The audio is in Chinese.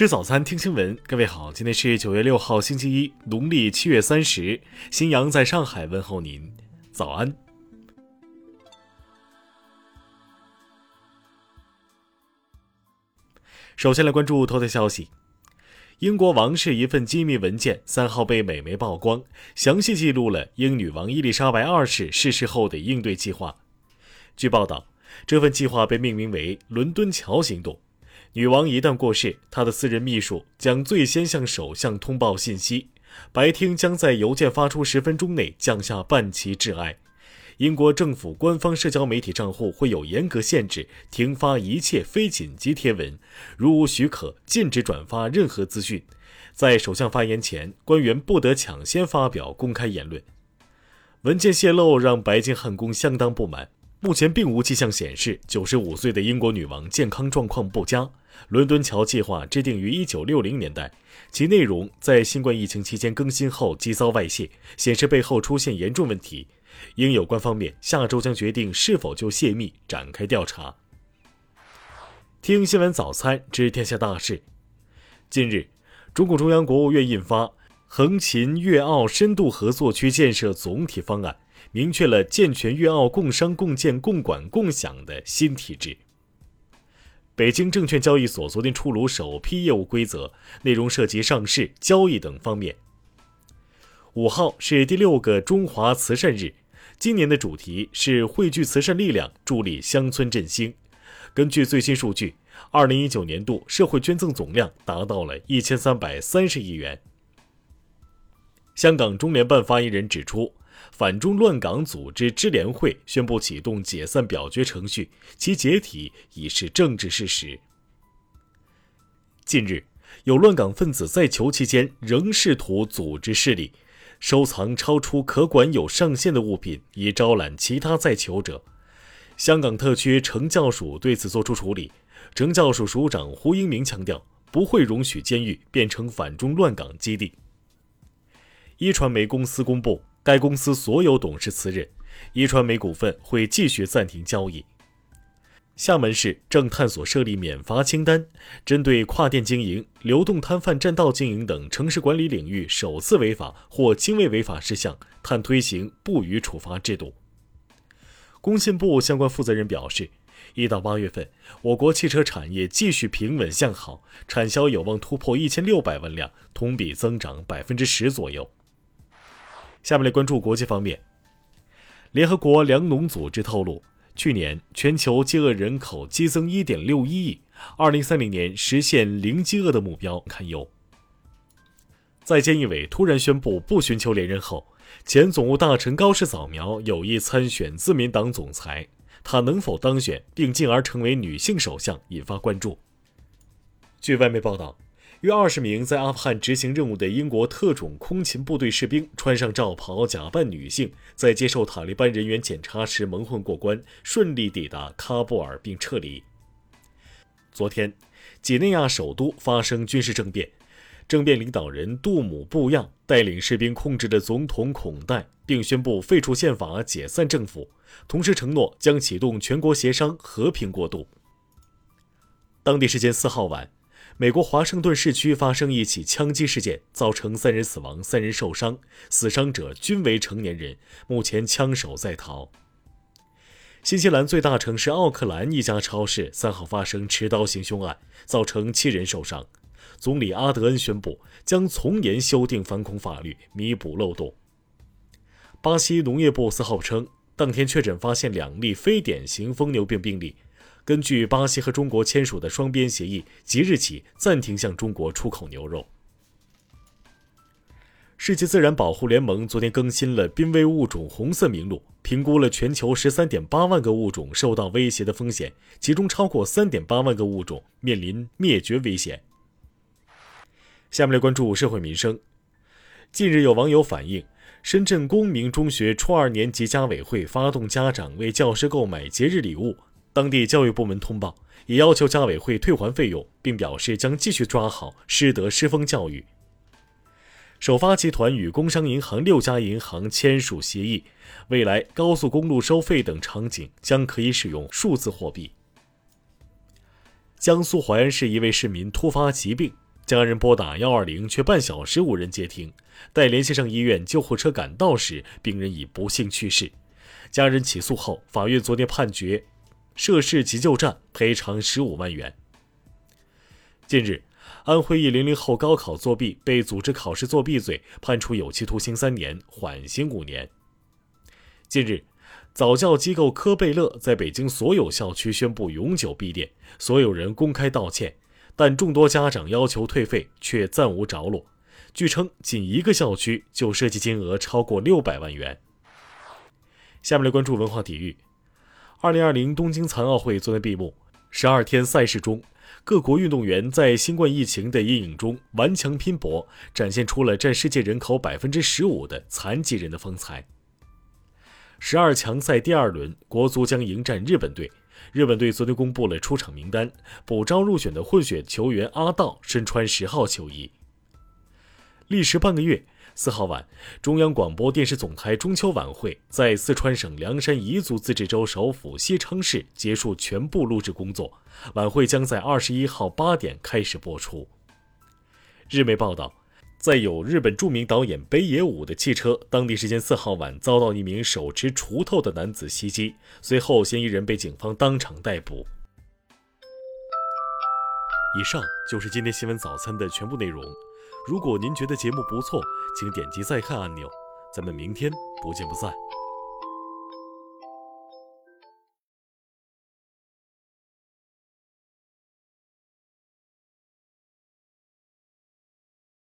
吃早餐，听新闻。各位好，今天是九月六号，星期一，农历七月三十。新阳在上海问候您，早安。首先来关注头条消息：英国王室一份机密文件三号被美媒曝光，详细记录了英女王伊丽莎白二世逝世后的应对计划。据报道，这份计划被命名为“伦敦桥行动”。女王一旦过世，她的私人秘书将最先向首相通报信息，白厅将在邮件发出十分钟内降下半旗致哀。英国政府官方社交媒体账户会有严格限制，停发一切非紧急贴文，如无许可，禁止转发任何资讯。在首相发言前，官员不得抢先发表公开言论。文件泄露让白金汉宫相当不满。目前并无迹象显示，九十五岁的英国女王健康状况不佳。伦敦桥计划制定于一九六零年代，其内容在新冠疫情期间更新后即遭外泄，显示背后出现严重问题。英有关方面下周将决定是否就泄密展开调查。听新闻早餐知天下大事。近日，中共中央、国务院印发《横琴粤澳深度合作区建设总体方案》。明确了健全粤澳共商共建共管共享的新体制。北京证券交易所昨天出炉首批业务规则，内容涉及上市、交易等方面。五号是第六个中华慈善日，今年的主题是汇聚慈善力量，助力乡村振兴。根据最新数据，二零一九年度社会捐赠总量达到了一千三百三十亿元。香港中联办发言人指出。反中乱港组织支联会宣布启动解散表决程序，其解体已是政治事实。近日，有乱港分子在囚期间仍试图组织势力，收藏超出可管有上限的物品，以招揽其他在囚者。香港特区惩教署对此作出处理，惩教署署长胡英明强调，不会容许监狱变成反中乱港基地。一传媒公司公布。该公司所有董事辞任，一传媒股份会继续暂停交易。厦门市正探索设立免罚清单，针对跨店经营、流动摊贩占道经营等城市管理领域首次违法或轻微违法事项，探推行不予处罚制度。工信部相关负责人表示，一到八月份，我国汽车产业继续平稳向好，产销有望突破一千六百万辆，同比增长百分之十左右。下面来关注国际方面。联合国粮农组织透露，去年全球饥饿人口激增1.61亿，2030年实现零饥饿的目标堪忧。在菅义伟突然宣布不寻求连任后，前总务大臣高市早苗有意参选自民党总裁，他能否当选并进而成为女性首相引发关注。据外媒报道。约二十名在阿富汗执行任务的英国特种空勤部队士兵穿上罩袍，假扮女性，在接受塔利班人员检查时蒙混过关，顺利抵达喀布尔并撤离。昨天，几内亚首都发生军事政变，政变领导人杜姆布亚带领士兵控制的总统孔代，并宣布废除宪法、解散政府，同时承诺将启动全国协商，和平过渡。当地时间四号晚。美国华盛顿市区发生一起枪击事件，造成三人死亡、三人受伤，死伤者均为成年人。目前枪手在逃。新西兰最大城市奥克兰一家超市三号发生持刀行凶案，造成七人受伤。总理阿德恩宣布将从严修订反恐法律，弥补漏洞。巴西农业部四号称，当天确诊发现两例非典型疯牛病病例。根据巴西和中国签署的双边协议，即日起暂停向中国出口牛肉。世界自然保护联盟昨天更新了濒危物种红色名录，评估了全球十三点八万个物种受到威胁的风险，其中超过三点八万个物种面临灭绝危险。下面来关注社会民生。近日有网友反映，深圳公明中学初二年级家委会发动家长为教师购买节日礼物。当地教育部门通报，也要求家委会退还费用，并表示将继续抓好师德师风教育。首发集团与工商银行六家银行签署协议，未来高速公路收费等场景将可以使用数字货币。江苏淮安市一位市民突发疾病，家人拨打幺二零，却半小时无人接听。待联系上医院，救护车赶到时，病人已不幸去世。家人起诉后，法院昨天判决涉事急救站赔偿十五万元。近日，安徽一零零后高考作弊被组织考试作弊罪判处有期徒刑三年，缓刑五年。近日，早教机构科贝乐在北京所有校区宣布永久闭店，所有人公开道歉，但众多家长要求退费却暂无着落。据称，仅一个校区就涉及金额超过六百万元。下面来关注文化体育。二零二零东京残奥会昨天闭幕，十二天赛事中，各国运动员在新冠疫情的阴影中顽强拼搏，展现出了占世界人口百分之十五的残疾人的风采。十二强赛第二轮，国足将迎战日本队。日本队昨天公布了出场名单，补招入选的混血球员阿道身穿十号球衣。历时半个月，四号晚，中央广播电视总台中秋晚会在四川省凉山彝族自治州首府西昌市结束全部录制工作。晚会将在二十一号八点开始播出。日媒报道，在有日本著名导演北野武的汽车，当地时间四号晚遭到一名手持锄头的男子袭击，随后嫌疑人被警方当场逮捕。以上就是今天新闻早餐的全部内容。如果您觉得节目不错，请点击再看按钮。咱们明天不见不散。